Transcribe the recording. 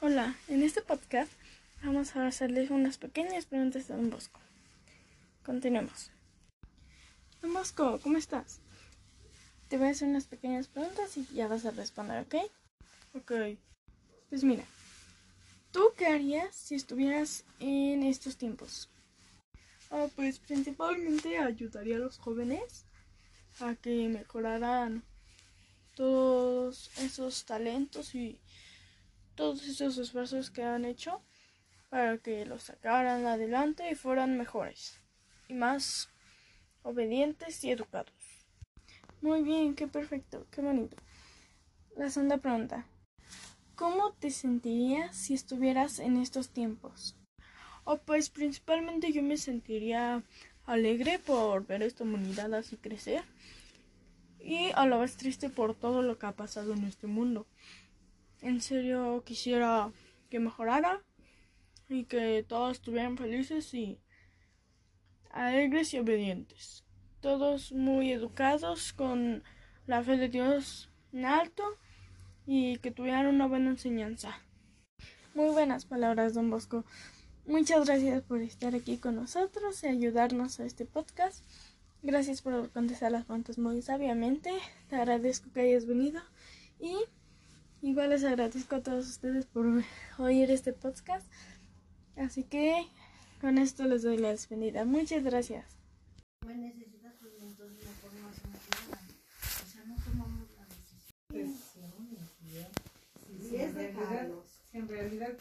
Hola, en este podcast vamos a hacerles unas pequeñas preguntas a Don Bosco. Continuemos. Don Bosco, ¿cómo estás? Te voy a hacer unas pequeñas preguntas y ya vas a responder, ¿ok? Ok. Pues mira, ¿tú qué harías si estuvieras en estos tiempos? Ah, pues principalmente ayudaría a los jóvenes a que mejoraran todos esos talentos y todos esos esfuerzos que han hecho para que los sacaran adelante y fueran mejores y más obedientes y educados. Muy bien, qué perfecto, qué bonito. La segunda pregunta. ¿Cómo te sentirías si estuvieras en estos tiempos? Oh, pues principalmente yo me sentiría alegre por ver esta humanidad así crecer y a la vez triste por todo lo que ha pasado en este mundo. En serio quisiera que mejorara y que todos estuvieran felices y alegres y obedientes. Todos muy educados con la fe de Dios en alto y que tuvieran una buena enseñanza. Muy buenas palabras, don Bosco. Muchas gracias por estar aquí con nosotros y ayudarnos a este podcast. Gracias por contestar las preguntas muy sabiamente. Te agradezco que hayas venido y Igual les agradezco a todos ustedes por oír este podcast. Así que con esto les doy la despedida. Muchas gracias.